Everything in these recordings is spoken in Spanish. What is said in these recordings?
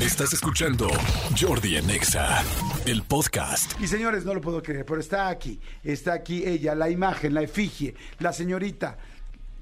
Estás escuchando Jordi en Exa, el podcast. Y señores, no lo puedo creer, pero está aquí, está aquí ella, la imagen, la efigie, la señorita,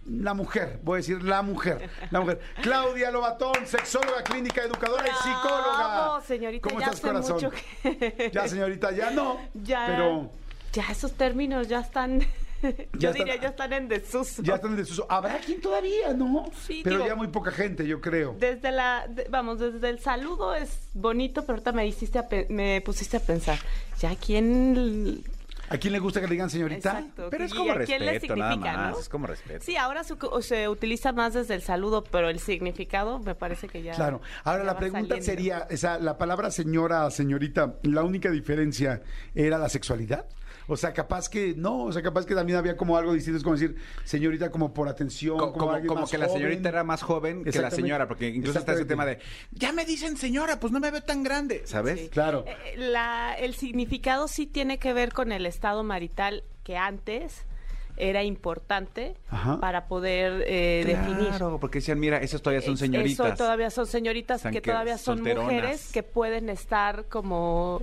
la mujer, voy a decir la mujer, la mujer. Claudia Lobatón, sexóloga clínica, educadora y psicóloga. Señorita, ¿Cómo ya estás, hace corazón? mucho que- Ya, señorita, ya no. Ya, Pero ya esos términos ya están, yo están- diría, ya están en desuso. ya están en desuso. Habrá quien todavía, ¿no? Sí, pero digo- ya muy poca gente, yo creo. Desde la, de- vamos, desde el saludo es bonito, pero ahorita me hiciste a pe- me pusiste a pensar, ya quién, ¿A quién le gusta que le digan señorita? exacto, Pero es como a quién le respeto, nada significa, más. ¿no? Es como respeto. Sí, ahora su- o se utiliza más desde el saludo, pero el significado me parece que ya. Claro. Ahora la pregunta saliendo. sería, esa, la palabra señora, señorita, la única diferencia era la sexualidad. O sea, capaz que no, o sea, capaz que también había como algo distinto, es como decir señorita como por atención, Co- como, Como, alguien como más que la señorita era más joven que la señora, porque incluso está ese tema de, ya me dicen señora, pues no me veo tan grande, ¿sabes? Sí. Claro. Eh, la- el significado sí tiene que ver con el estado marital que antes era importante Ajá. para poder eh, definir. Claro, porque decían, mira, esas todavía son Eh, señoritas. Eso todavía son señoritas que que- todavía son solteronas. mujeres que pueden estar como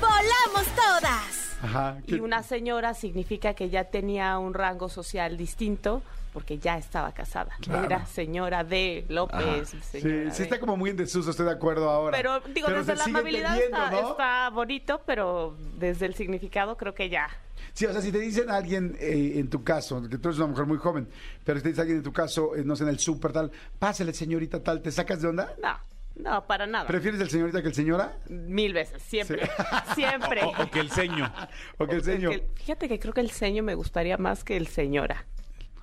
volamos todas. Ajá. Y una señora significa que ya tenía un rango social distinto porque ya estaba casada. Claro. Era señora de López. Sí, señora sí de- está como muy en desuso, estoy de acuerdo ahora. Pero digo, Pero desde la amabilidad está, ¿no? está bonito, pero desde el significado creo que ya. Sí, o sea, si te dicen a alguien eh, en tu caso, que tú eres una mujer muy joven, pero si te dice alguien en tu caso, eh, no sé, en el súper tal, pásale señorita tal, ¿te sacas de onda? No, no, para nada. ¿Prefieres el señorita que el señora? Mil veces, siempre, siempre. O, o que el ceño. ¿O que el señor? Que- Fíjate que creo que el ceño me gustaría más que el señora.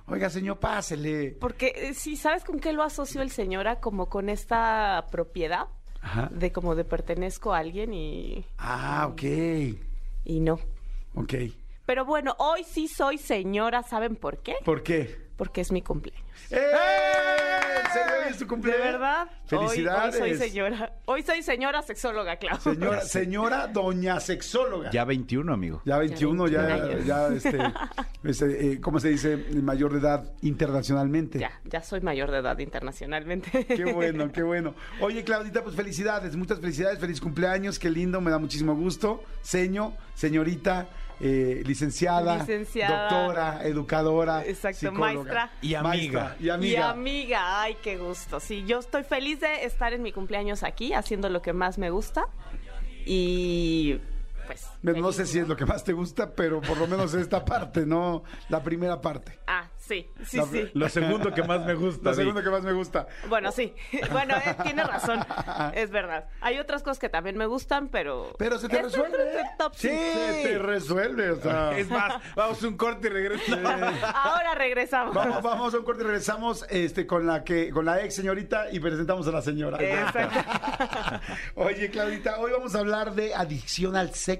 Oiga, señor, pásele. Porque eh, sí, ¿sabes con qué lo asocio el señora? Como con esta propiedad Ajá. de como de pertenezco a alguien y, Ah, ok. y no. Ok. Pero bueno, hoy sí soy señora, ¿saben por qué? ¿Por qué? Porque es mi cumpleaños. ¡Eh! ¿En serio hoy es tu ¿De cumpleaños? verdad? Hoy- Felicidades. Hoy, soy señora. Hoy soy señora sexóloga, Clau. Señora, señora doña sexóloga. Ya 21, amigo. Ya 21, ya, 21 años. ya, este, este, eh, ¿cómo se dice? Mayor de edad internacionalmente. Ya, ya soy mayor de edad internacionalmente. Qué bueno, qué bueno. Oye, Claudita, pues felicidades, muchas felicidades, feliz cumpleaños, qué lindo, me da muchísimo gusto. Seño, señorita, eh, licenciada, Licenciada. doctora, educadora, Exacto, psicóloga. maestra. Y amiga. Maestra y amiga. Y amiga, ay, qué gusto. Sí, yo estoy feliz de estar en mi cumpleaños aquí, haciendo lo que más me gusta. Y pues. Bueno, no sé si es lo que más te gusta, pero por lo menos esta parte, ¿no? La primera parte. Ah, sí, sí, La- sí. Lo segundo que más me gusta. La di. segunda que más me gusta. Bueno, sí. Bueno, eh, tiene razón. Es verdad. Hay otras cosas que también me gustan, pero. Pero se te Este es resuelve. el top Sí, se te resuelve. O sea. Es más, vamos a un corte y regreso. Ahora regresamos. Vamos, vamos a un corte y regresamos este, con la que, con la ex señorita y presentamos a la señora. Exacto. Oye, Claudita, hoy vamos a hablar de adicción al sexo.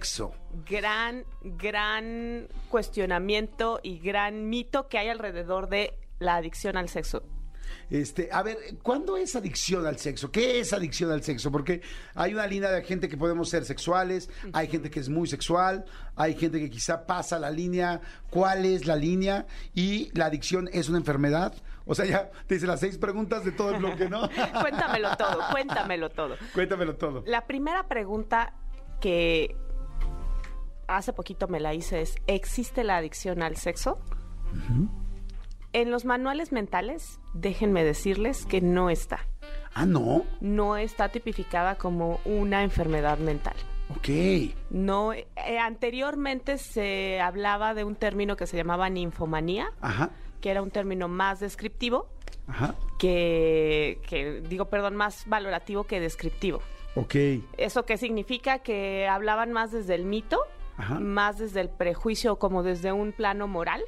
Gran, gran cuestionamiento y gran mito que hay alrededor de la adicción al sexo. Este, a ver, ¿cuándo es adicción al sexo? ¿Qué es adicción al sexo? Porque hay una línea de gente que podemos ser sexuales, hay gente que es muy sexual, hay gente que quizá pasa la línea. ¿Cuál es la línea? Y la adicción es una enfermedad. O sea, ya te hice las seis preguntas de todo el bloque, ¿no? cuéntamelo todo, cuéntamelo todo. Cuéntamelo todo. La primera pregunta que hace poquito me la hice es, ¿existe la adicción al sexo? En los manuales mentales, déjenme decirles que no está. Ah, no. No está tipificada como una enfermedad mental. Ok. No, eh, anteriormente se hablaba de un término que se llamaba ninfomanía, Ajá. que era un término más descriptivo Ajá. que, que, digo, perdón, más valorativo que descriptivo. Ok. ¿Eso qué significa? Que hablaban más desde el mito, Ajá. más desde el prejuicio, como desde un plano moral,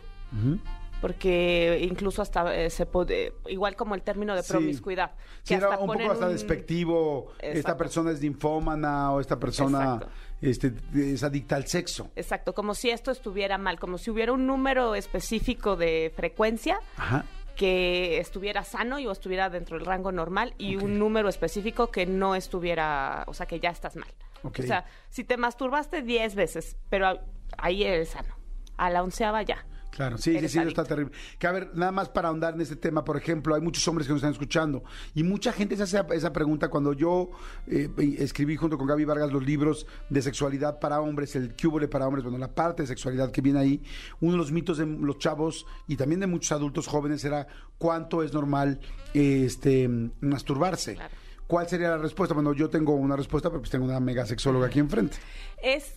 porque incluso hasta eh, se puede, igual como el término de Sí. promiscuidad. Sí, era un poco hasta despectivo. Esta persona es linfómana o esta persona este, es adicta al sexo. Exacto, como si esto estuviera mal, como si hubiera un número específico de frecuencia Ajá. que estuviera sano y o estuviera dentro del rango normal y un número específico que no estuviera, o sea, que ya estás mal. O sea, si te masturbaste 10 veces, pero ahí eres sano. A la onceava ya. Claro, sí, sí, sí, está terrible. Que a ver, nada más para ahondar en este tema, por ejemplo, hay muchos hombres que nos están escuchando y mucha gente se hace esa pregunta cuando yo eh, escribí junto con Gaby Vargas los libros de sexualidad para hombres, el cúbole para hombres, bueno, la parte de sexualidad que viene ahí, uno de los mitos de los chavos y también de muchos adultos jóvenes era cuánto es normal eh, este masturbarse. Claro. ¿Cuál sería la respuesta? Bueno, yo tengo una respuesta, pero pues tengo una mega sexóloga aquí enfrente. Es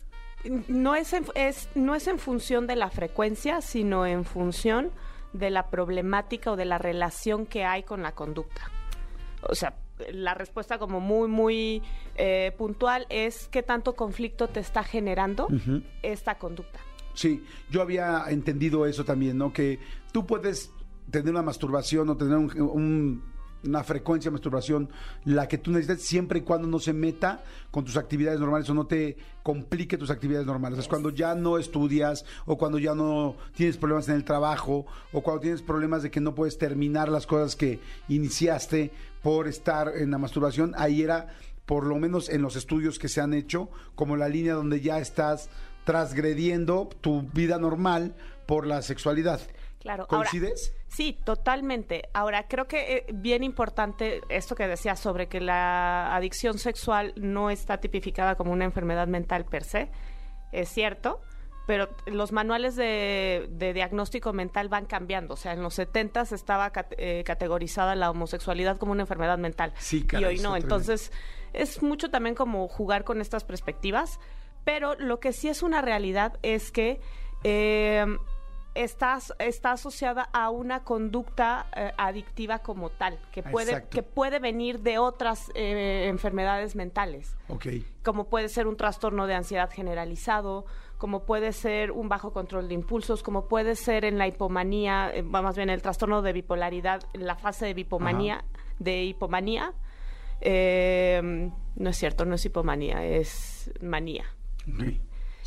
no es, en, es no es en función de la frecuencia, sino en función de la problemática o de la relación que hay con la conducta. O sea, la respuesta como muy, muy eh, puntual es qué tanto conflicto te está generando esta conducta. Sí, yo había entendido eso también, ¿no? Que tú puedes tener una masturbación o tener un- un- una frecuencia de masturbación, la que tú necesites, siempre y cuando no se meta con tus actividades normales o no te complique tus actividades normales. Es cuando ya no estudias o cuando ya no tienes problemas en el trabajo o cuando tienes problemas de que no puedes terminar las cosas que iniciaste por estar en la masturbación, ahí era por lo menos en los estudios que se han hecho, como la línea donde ya estás transgrediendo tu vida normal por la sexualidad. Claro. ahora- ¿Coincides? sí, totalmente. Ahora, creo que eh, bien importante esto que decías sobre que la adicción sexual no está tipificada como una enfermedad mental per se. Es cierto, pero los manuales de, de diagnóstico mental van cambiando. O sea, en los 70 estaba cate- eh, categorizada la homosexualidad como una enfermedad mental. Sí, y caray, hoy está no. Entonces, es mucho también como jugar con estas perspectivas. Pero lo que sí es una realidad es que eh, está, está asociada a una conducta eh, adictiva como tal, que puede, Exacto. que puede venir de otras eh, enfermedades mentales Ok. como puede ser un trastorno de ansiedad generalizado, como puede ser un bajo control de impulsos, como puede ser en la hipomanía, eh, más bien el trastorno de bipolaridad, en la fase de bipomanía, de hipomanía. Eh, no es cierto, no es hipomanía, es manía. ok.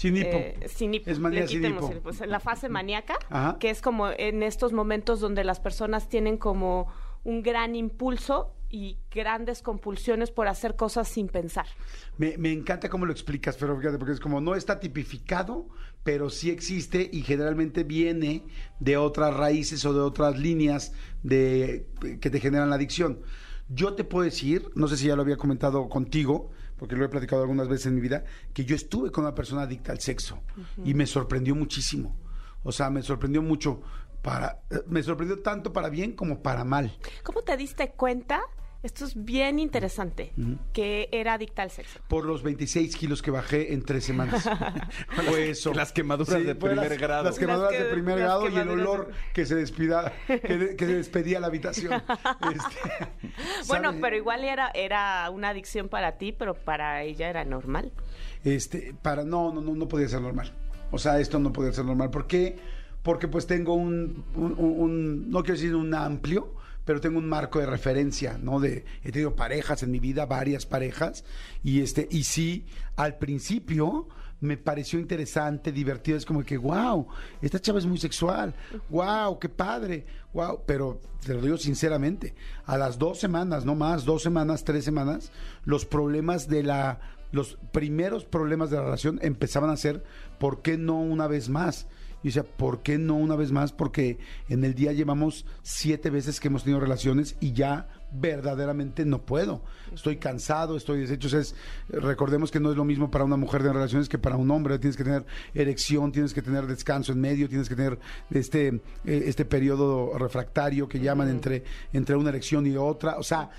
Sin hipo. Eh, sin hipo. Es manía sin hipo. el- pues, la fase maníaca, Ajá. que es como en estos momentos donde las personas tienen como un gran impulso y grandes compulsiones por hacer cosas sin pensar. Me, me encanta cómo lo explicas, pero fíjate, porque es como no está tipificado, pero sí existe y generalmente viene de otras raíces o de otras líneas de, que te generan la adicción. Yo te puedo decir, no sé si ya lo había comentado contigo, porque lo he platicado algunas veces en mi vida, que yo estuve con una persona adicta al sexo y me sorprendió muchísimo. O sea, me sorprendió mucho para, eh, me sorprendió tanto para bien como para mal. ¿Cómo te diste cuenta? Esto es bien interesante, que era adicta al sexo. por los 26 kilos que bajé en tres semanas. Fue eso. Las quemaduras de primer las- grado. Las quemaduras Las que- de primer las grado y el olor que se despida, que, de- que se despedía la habitación. Este, Bueno, ¿sabes? pero igual era, era una adicción para ti, pero para ella era normal. Este, para, no, no, no, no podía ser normal. O sea, esto no podía ser normal. ¿Por qué? Porque pues tengo un, un- un- un- no quiero decir un amplio, pero tengo un marco de referencia, ¿no? De, he tenido parejas en mi vida, varias parejas, y este, y sí, al principio me pareció interesante, divertido. Es como que, wow, esta chava es muy sexual. Wow, qué padre. Wow, pero te lo digo sinceramente, a las dos semanas, no más, dos semanas, tres semanas, los problemas de la, los primeros problemas de la relación empezaban a ser, ¿por qué no una vez más? Y decía, ¿por qué no una vez más? Porque en el día llevamos siete veces que hemos tenido relaciones y ya verdaderamente no puedo. Estoy cansado, estoy deshecho. O sea, es- recordemos que no es lo mismo para una mujer de relaciones que para un hombre. Tienes que tener erección, tienes que tener descanso en medio, tienes que tener este, eh, este periodo refractario que llaman entre, entre una erección y otra. O sea,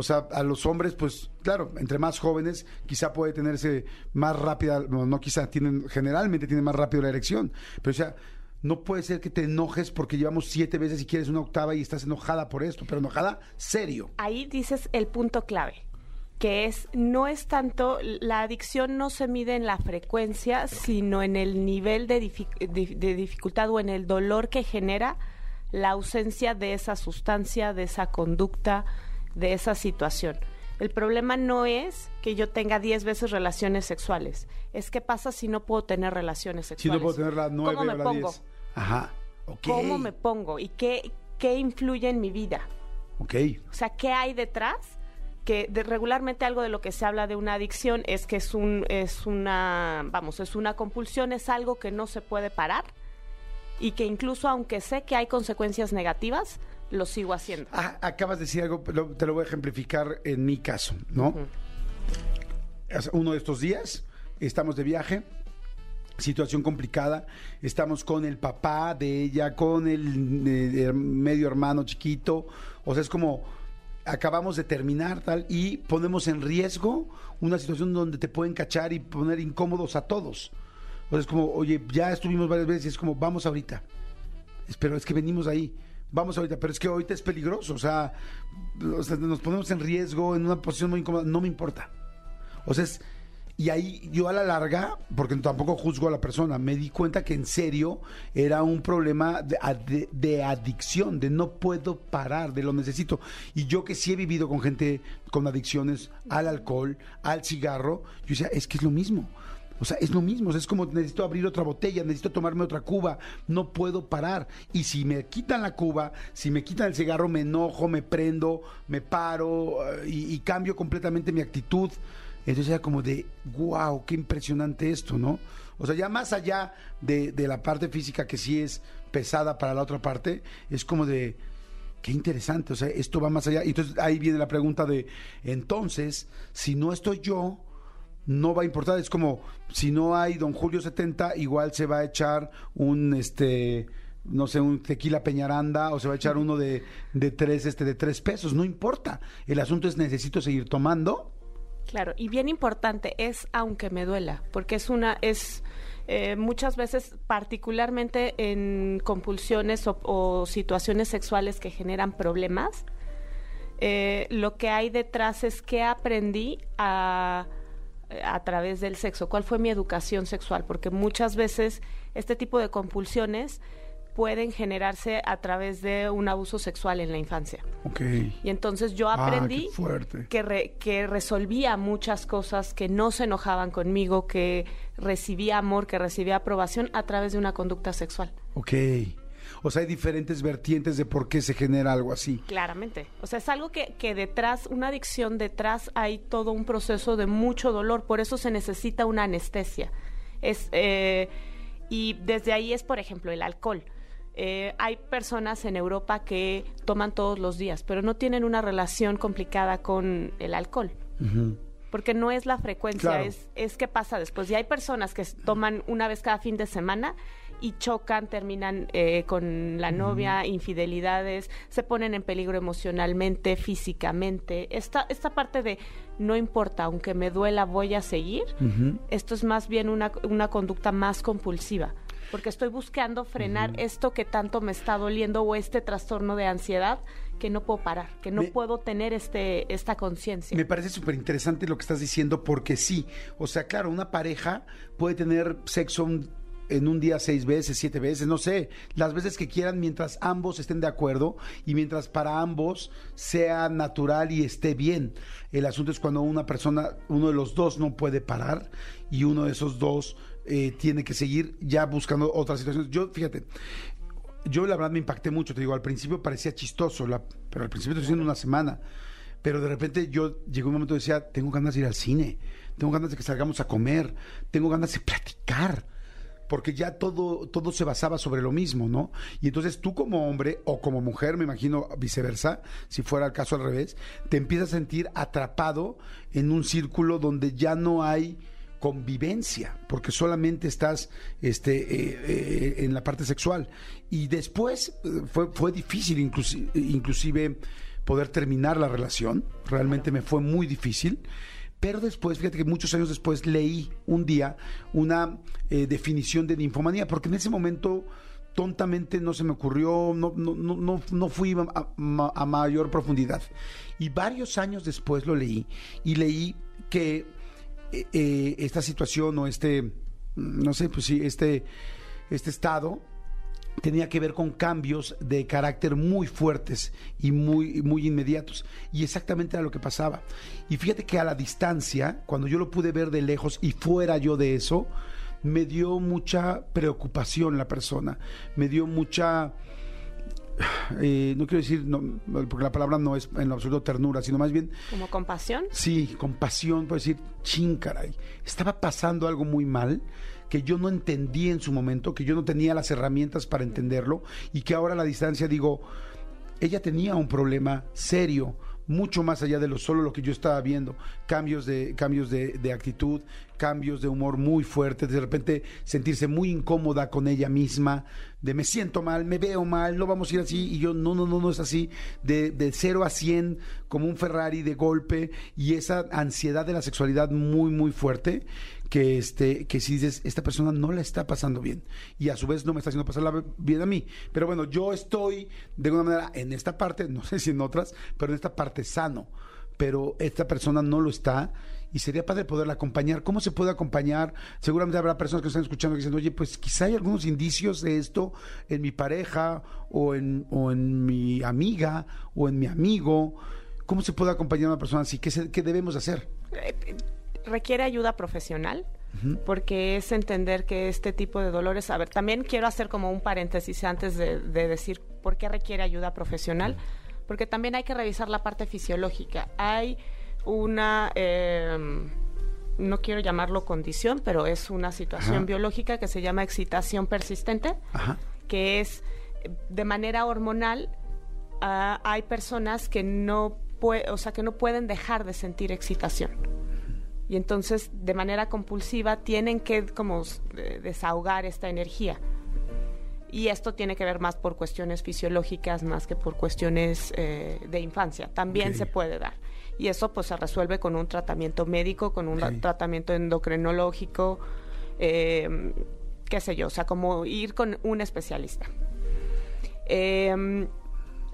o sea, a los hombres, pues claro, entre más jóvenes, quizá puede tenerse más rápida, no, no quizá, tienen, generalmente tienen más rápido la erección. Pero o sea, no puede ser que te enojes porque llevamos siete veces y quieres una octava y estás enojada por esto, pero enojada serio. Ahí dices el punto clave, que es no es tanto la adicción no se mide en la frecuencia, sino en el nivel de, dific- de- de dificultad o en el dolor que genera la ausencia de esa sustancia, de esa conducta, de esa situación. El problema no es que yo tenga 10 veces relaciones sexuales, es qué pasa si no puedo tener relaciones Si sexuales. no puedo tener la nueve ¿Cómo o me la pongo? diez. Ajá. Ok. ¿Cómo me pongo? ¿Y qué, qué influye en mi vida? Ok. O sea, ¿qué hay detrás? Que de- regularmente algo de lo que se habla de una adicción es que es un es una vamos es una compulsión es algo que no se puede parar y que incluso aunque sé que hay consecuencias negativas lo sigo haciendo. Ah, acabas de decir algo, te lo voy a ejemplificar en mi caso, ¿no? Uno de estos días, estamos de viaje, situación complicada, estamos con el papá de ella, con el eh, medio hermano chiquito, o sea, es como acabamos de terminar tal y ponemos en riesgo una situación donde te pueden cachar y poner incómodos a todos. O sea, es como, oye, ya estuvimos varias veces y es como, vamos ahorita. Pero es que venimos ahí. Vamos ahorita, pero es que ahorita es peligroso, o sea, o sea, nos ponemos en riesgo en una posición muy incómoda, no me importa. O sea, y ahí yo a la larga, porque tampoco juzgo a la persona, me di cuenta que en serio era un problema de, de- de adicción, de no puedo parar, de lo necesito. Y yo que sí he vivido con gente con adicciones al alcohol, al cigarro, yo decía, es que es lo mismo. O sea, es lo mismo, es como necesito abrir otra botella, necesito tomarme otra cuba, no puedo parar. Y si me quitan la cuba, si me quitan el cigarro, me enojo, me prendo, me paro eh, y, y cambio completamente mi actitud. Entonces era como de, wow, qué impresionante esto, ¿no? O sea, ya más allá de, de la parte física que sí es pesada para la otra parte, es como de, Qué interesante, o sea, esto va más allá. Y entonces ahí viene la pregunta de, entonces, si no estoy yo, no va a importar. Es como, si no hay Don Julio 70, igual se va a echar un, este, no sé, un tequila peñaranda o se va a echar uno de, de tres, este, de tres pesos. No importa. El asunto es necesito seguir tomando. Claro, y bien importante es aunque me duela, porque es una es eh, muchas veces, particularmente en compulsiones o, situaciones sexuales que generan problemas, eh, lo que hay detrás es que aprendí a a través del sexo, cuál fue mi educación sexual, porque muchas veces este tipo de compulsiones pueden generarse a través de un abuso sexual en la infancia. Ok. Y entonces yo Ah, aprendí que, re- que resolvía muchas cosas, que no se enojaban conmigo, que recibía amor, que recibía aprobación a través de una conducta sexual. Ok. O sea, hay diferentes vertientes de por qué se genera algo así. Claramente. O sea, es algo que, que detrás, una adicción detrás hay todo un proceso de mucho dolor, por eso se necesita una anestesia. Es, eh, y desde ahí es, por ejemplo, el alcohol. Eh, hay personas en Europa que toman todos los días, pero no tienen una relación complicada con el alcohol. Porque no es la frecuencia, Claro. es, es qué pasa después. Y hay personas que toman una vez cada fin de semana y chocan, terminan eh, con la novia, infidelidades, se ponen en peligro emocionalmente, físicamente. Esta, esta parte de no importa, aunque me duela, voy a seguir, esto es más bien una, una conducta más compulsiva. Porque estoy buscando frenar esto que tanto me está doliendo o este trastorno de ansiedad que no puedo parar, que no Me- puedo tener este, esta conciencia. Me parece súper interesante lo que estás diciendo porque sí, o sea, claro, una pareja puede tener sexo un- en un día seis veces, siete veces, no sé, las veces que quieran mientras ambos estén de acuerdo y mientras para ambos sea natural y esté bien. El asunto es cuando una persona, uno de los dos no puede parar y uno de esos dos eh, tiene que seguir ya buscando otras situaciones. Yo, fíjate, yo la verdad me impacté mucho, te digo, al principio parecía chistoso, pero al principio estoy diciendo una semana. Pero de repente yo llegó un momento y decía, tengo ganas de ir al cine, tengo ganas de que salgamos a comer, tengo ganas de platicar, porque ya todo, todo se basaba sobre lo mismo, ¿no? Y entonces tú como hombre o como mujer, me imagino viceversa, si fuera el caso al revés, te empiezas a sentir atrapado en un círculo donde ya no hay convivencia, porque solamente estás este, eh, eh, en la parte sexual. Y después eh, fue, fue difícil inclusi- inclusive poder terminar la relación, realmente me fue muy difícil. Pero después, fíjate que muchos años después leí un día una eh, definición de ninfomanía, porque en ese momento tontamente no se me ocurrió, no, no, no, no, fui a mayor profundidad. Y varios años después lo leí y leí que eh, eh, esta situación o este, no sé, pues sí, este, este estado tenía que ver con cambios de carácter muy fuertes y muy, muy inmediatos. Y exactamente era lo que pasaba. Y fíjate que a la distancia, cuando yo lo pude ver de lejos y fuera yo de eso, me dio mucha preocupación la persona, me dio mucha... eh, no quiero decir, no, porque la palabra no es en lo absoluto ternura, sino más bien Como compasión. Sí, compasión, por decir, chin, caray. Estaba pasando algo muy mal que yo no entendí en su momento, que yo no tenía las herramientas para entenderlo y que ahora a la distancia digo, ella tenía un problema serio, mucho más allá de lo solo lo que yo estaba viendo, cambios de cambios de, de actitud, cambios de humor muy fuertes, de repente sentirse muy incómoda con ella misma, de me siento mal, me veo mal, no vamos a ir así, y yo no, no, no, no es así, de, de 0 a 100 como un Ferrari de golpe, y esa ansiedad de la sexualidad muy, muy fuerte, que este, que si dices, esta persona no la está pasando bien, y a su vez no me está haciendo pasarla bien a mí. Pero bueno, yo estoy de alguna manera en esta parte, no sé si en otras, pero en esta parte sano. Pero esta persona no lo está y sería padre poderla acompañar. ¿Cómo se puede acompañar? Seguramente habrá personas que están escuchando que dicen, oye, pues quizá hay algunos indicios de esto en mi pareja o en, o en mi amiga o en mi amigo. ¿Cómo se puede acompañar a una persona así? ¿Qué, se- qué debemos hacer? Requiere ayuda profesional porque es entender que este tipo de dolores, a ver, también quiero hacer como un paréntesis antes de, de decir por qué requiere ayuda profesional, porque también hay que revisar la parte fisiológica. Hay una, eh, no quiero llamarlo condición, pero es una situación Ajá. biológica que se llama excitación persistente, Ajá. que es de manera hormonal, ah, hay personas que no, o sea, que no pueden dejar de sentir excitación. Y entonces, de manera compulsiva, tienen que como desahogar esta energía. Y esto tiene que ver más por cuestiones fisiológicas, más que por cuestiones eh, de infancia. También se puede dar. Y eso pues se resuelve con un tratamiento médico, con un tratamiento endocrinológico, eh, qué sé yo, o sea, como ir con un especialista. Eh,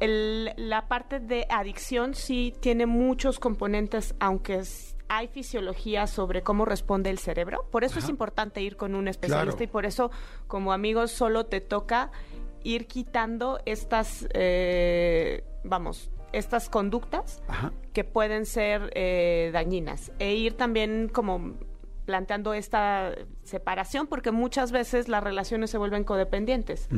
el- la parte de adicción sí tiene muchos componentes, aunque es- hay fisiología sobre cómo responde el cerebro. Por eso es importante ir con un especialista Claro. y por eso, como amigos, solo te toca ir quitando estas, eh, vamos, estas conductas Ajá. que pueden ser eh, dañinas e ir también como planteando esta separación porque muchas veces las relaciones se vuelven codependientes.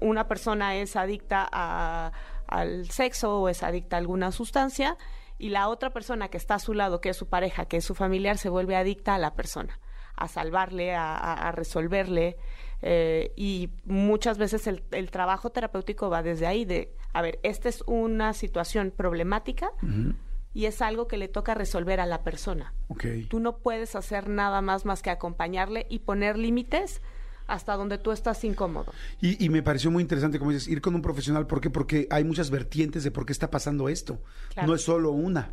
Una persona es adicta a- al sexo o es adicta a alguna sustancia y la otra persona que está a su lado, que es su pareja, que es su familiar, se vuelve adicta a la persona, a salvarle, a, a- a resolverle. eh, y muchas veces el, el trabajo terapéutico va desde ahí, de, a ver, esta es una situación problemática y es algo que le toca resolver a la persona. Ok. Tú no puedes hacer nada más más que acompañarle y poner límites hasta donde tú estás incómodo. Y, y me pareció muy interesante, como dices, ir con un profesional. ¿Por qué? Porque hay muchas vertientes de por qué está pasando esto. Claro. No es solo una.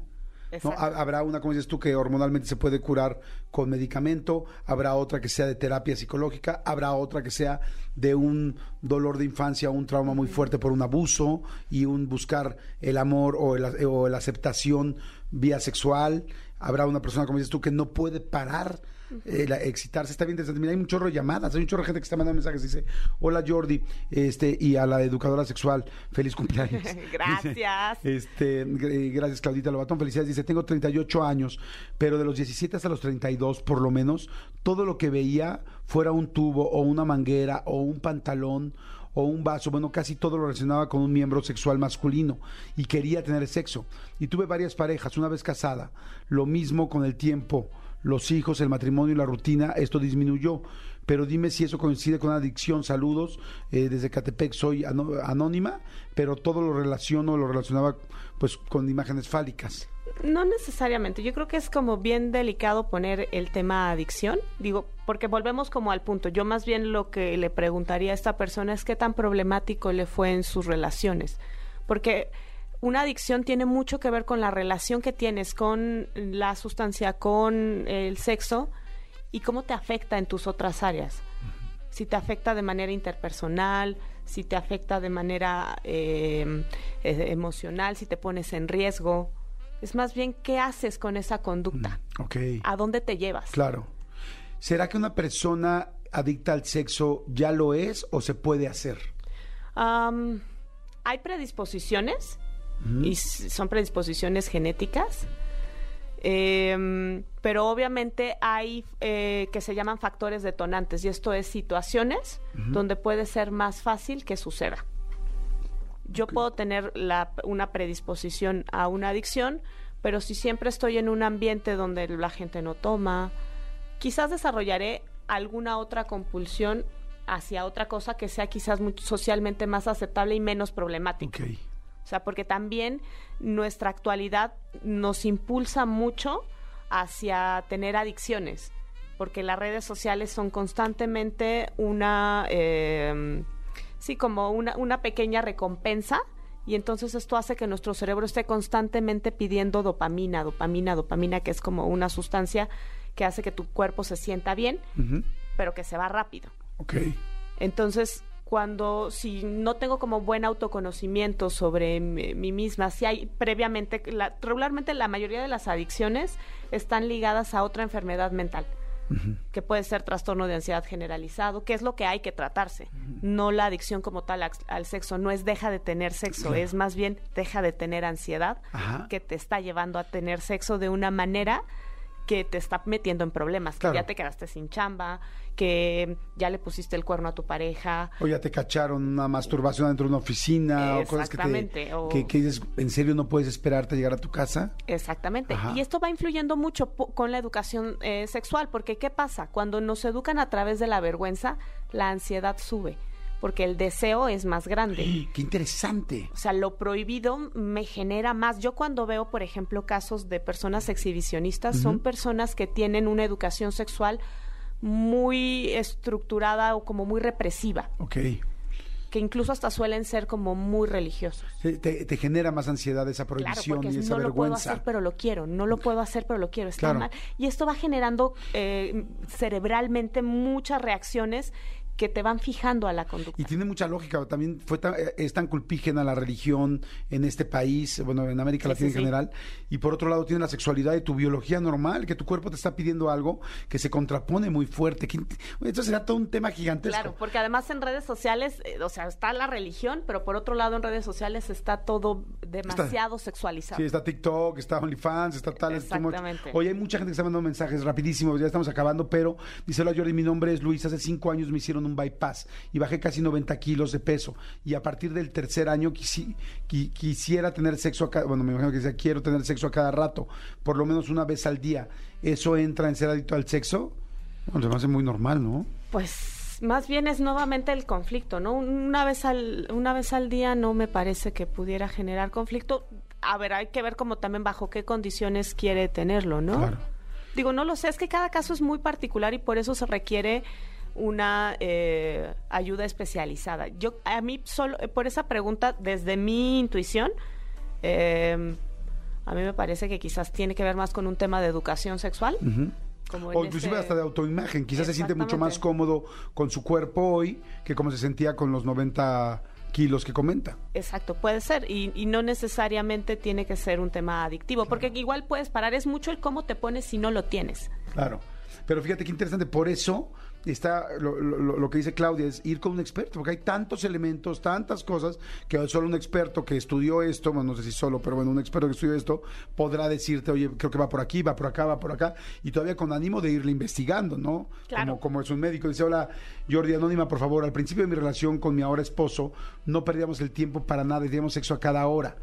Habrá una, como dices tú, que hormonalmente se puede curar con medicamento, habrá otra que sea de terapia psicológica, habrá otra que sea de un dolor de infancia, un trauma muy fuerte por un abuso y un buscar el amor o, el- o la aceptación vía sexual. Habrá una persona, como dices tú, que no puede parar eh, la- excitarse está bien interesante. Mira, hay un chorro de llamadas, hay un chorro de gente que está mandando mensajes. Dice, hola Jordi, este, y a la educadora sexual, feliz cumpleaños. Gracias. Este, gr- gracias Claudita Lobatón, felicidades. Dice, tengo 38 años, pero de los 17 hasta los 32, por lo menos, todo lo que veía, fuera un tubo o una manguera o un pantalón o un vaso, bueno, casi todo lo relacionaba con un miembro sexual masculino y quería tener sexo. Y tuve varias parejas, una vez casada, lo mismo con el tiempo, los hijos, el matrimonio y la rutina, esto disminuyó. Pero dime si eso coincide con adicción. Saludos, eh, desde Catepec soy anónima, pero todo lo relaciono, lo relacionaba pues con imágenes fálicas. No necesariamente. Yo creo que es como bien delicado poner el tema adicción. Digo, porque volvemos como al punto. Yo más bien lo que le preguntaría a esta persona es qué tan problemático le fue en sus relaciones. Porque una adicción tiene mucho que ver con la relación que tienes con la sustancia, con el sexo y cómo te afecta en tus otras áreas. Si te afecta de manera interpersonal, si te afecta de manera eh, eh, emocional, si te pones en riesgo. Es más bien qué haces con esa conducta, Ok, a dónde te llevas. claro. ¿Será que una persona adicta al sexo ya lo es o se puede hacer? Am, hay predisposiciones y son predisposiciones genéticas, em, pero obviamente hay eh, que se llaman factores detonantes y esto es situaciones donde puede ser más fácil que suceda. Yo puedo tener la- una predisposición a una adicción, pero si siempre estoy en un ambiente donde la gente no toma, quizás desarrollaré alguna otra compulsión hacia otra cosa que sea quizás muy- socialmente más aceptable y menos problemática. O sea, porque también nuestra actualidad nos impulsa mucho hacia tener adicciones, porque las redes sociales son constantemente una, eh, sí, como una, una pequeña recompensa. Y entonces esto hace que nuestro cerebro esté constantemente pidiendo dopamina, dopamina, dopamina, que es como una sustancia que hace que tu cuerpo se sienta bien, pero que se va rápido. Ok. Entonces, cuando si no tengo como buen autoconocimiento sobre mi, mí misma, si hay previamente, la- regularmente la mayoría de las adicciones están ligadas a otra enfermedad mental, que puede ser trastorno de ansiedad generalizado, que es lo que hay que tratarse, no la adicción como tal al, al sexo, no es deja de tener sexo, es más bien deja de tener ansiedad que te está llevando a tener sexo de una manera que te está metiendo en problemas, Claro. que ya te quedaste sin chamba, que ya le pusiste el cuerno a tu pareja. O ya te cacharon una masturbación dentro de una oficina o cosas que te... Exactamente, o- Que, que dices, ¿en serio no puedes esperarte a llegar a tu casa? Exactamente. Ajá. Y esto va influyendo mucho con la educación eh, sexual, porque ¿qué pasa? Cuando nos educan a través de la vergüenza, la ansiedad sube, porque el deseo es más grande. ¡Qué interesante! O sea, lo prohibido me genera más. Yo cuando veo, por ejemplo, casos de personas exhibicionistas, son personas que tienen una educación sexual muy estructurada o como muy represiva, Ok. que incluso hasta suelen ser como muy religiosos. Te, te genera más ansiedad esa prohibición y es, esa no lo puedo vergüenza. hacer, pero lo quiero. No lo puedo hacer, pero lo quiero. Está Claro. mal. Y esto va generando eh, cerebralmente muchas reacciones que te van fijando a la conducta. Y tiene mucha lógica, también fue tan- eh, es tan culpígena la religión en este país, bueno, en América Sí, Latina sí, en sí. general, y por otro lado tiene la sexualidad y tu biología normal, que tu cuerpo te está pidiendo algo que se contrapone muy fuerte. que- Esto será todo un tema gigantesco. Claro, porque además en redes sociales, eh, o sea, está la religión, pero por otro lado en redes sociales está todo demasiado sexualizado. Sí, está TikTok, está OnlyFans, está tal. Exactamente. Oye, hay mucha gente que está mandando mensajes rapidísimo, ya estamos acabando, pero dice hola Jordi, mi nombre es Luis, hace cinco años me hicieron un bypass y bajé casi 90 kilos de peso y a partir del tercer año quisi- qui- quisiera tener sexo a cada, bueno, me imagino que decía, quiero tener sexo a cada rato, por lo menos una vez al día. ¿Eso entra en ser adicto al sexo? Bueno, se me hace muy normal, ¿no? Pues más bien es nuevamente el conflicto, ¿no? Una vez al una vez al día no me parece que pudiera generar conflicto. A ver, hay que ver como también bajo qué condiciones quiere tenerlo, ¿no? Claro. Digo, no lo sé, es que cada caso es muy particular y por eso se requiere una eh, ayuda especializada. Yo, a mí, solo eh, por esa pregunta, desde mi intuición, eh, a mí me parece que quizás tiene que ver más con un tema de educación sexual. como O inclusive ese- hasta de autoimagen. Quizás se siente mucho más cómodo con su cuerpo hoy que como se sentía con los 90 kilos que comenta. Exacto, puede ser. Y, y no necesariamente tiene que ser un tema adictivo, porque igual puedes parar. Es mucho el cómo te pones si no lo tienes. Claro. Pero fíjate qué interesante, por eso está lo, lo- lo que dice Claudia, es ir con un experto, porque hay tantos elementos, tantas cosas, que solo un experto que estudió esto, bueno, no sé si solo, pero bueno, un experto que estudió esto, podrá decirte, oye, creo que va por aquí, va por acá, va por acá, y todavía con ánimo de irle investigando, ¿no? Claro. Como, como es un médico. Dice, hola, Jordi Anónima, por favor, al principio de mi relación con mi ahora esposo, no perdíamos el tiempo para nada y teníamos sexo a cada hora.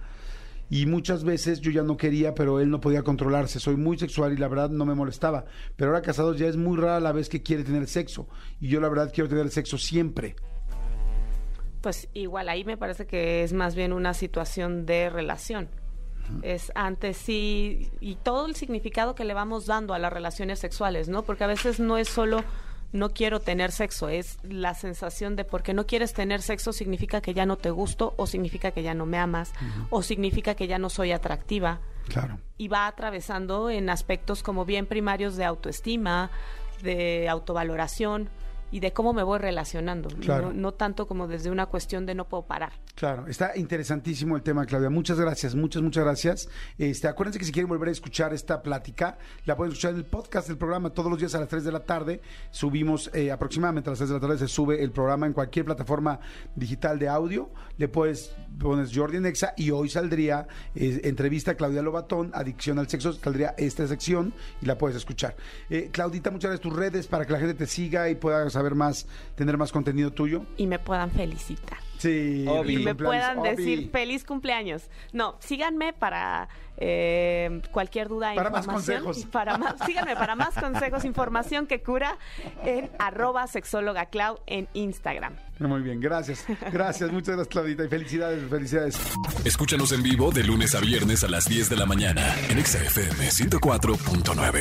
Y muchas veces yo ya no quería, pero él no podía controlarse. Soy muy sexual y la verdad no me molestaba. Pero ahora casados ya es muy rara la vez que quiere tener sexo. Y yo la verdad quiero tener sexo siempre. Pues igual ahí me parece que es más bien una situación de relación. Es antes sí, y todo el significado que le vamos dando a las relaciones sexuales, ¿no? Porque a veces no es solo no quiero tener sexo, es la sensación de porque no quieres tener sexo significa que ya no te gusto o significa que ya no me amas o significa que ya no soy atractiva Claro. y va atravesando en aspectos como bien primarios de autoestima, de autovaloración y de cómo me voy relacionando, Claro. no, no tanto como desde una cuestión de no puedo parar. Claro, está interesantísimo el tema, Claudia. Muchas gracias, muchas, muchas gracias. Este, acuérdense que si quieren volver a escuchar esta plática, la pueden escuchar en el podcast del programa todos los días a las 3 de la tarde. Subimos eh, aproximadamente a las 3 de la tarde, se sube el programa en cualquier plataforma digital de audio. Le puedes pones Jordi Nexa y hoy saldría eh, entrevista a Claudia Lobatón, Adicción al Sexo, saldría esta sección y la puedes escuchar. Eh, Claudita, muchas gracias tus redes para que la gente te siga y pueda saber más, tener más contenido tuyo. Y me puedan felicitar. Sí, Obi. Y me puedan Obi. decir feliz cumpleaños. No, síganme para eh, cualquier duda e Para más información. consejos. Para más, síganme para más consejos, información que cura en arroba sexóloga Clau en Instagram. Muy bien, gracias. Gracias, muchas gracias, Claudita. Y felicidades, felicidades. Escúchanos en vivo de lunes a viernes a las 10 de la mañana en Exa FM 104.9.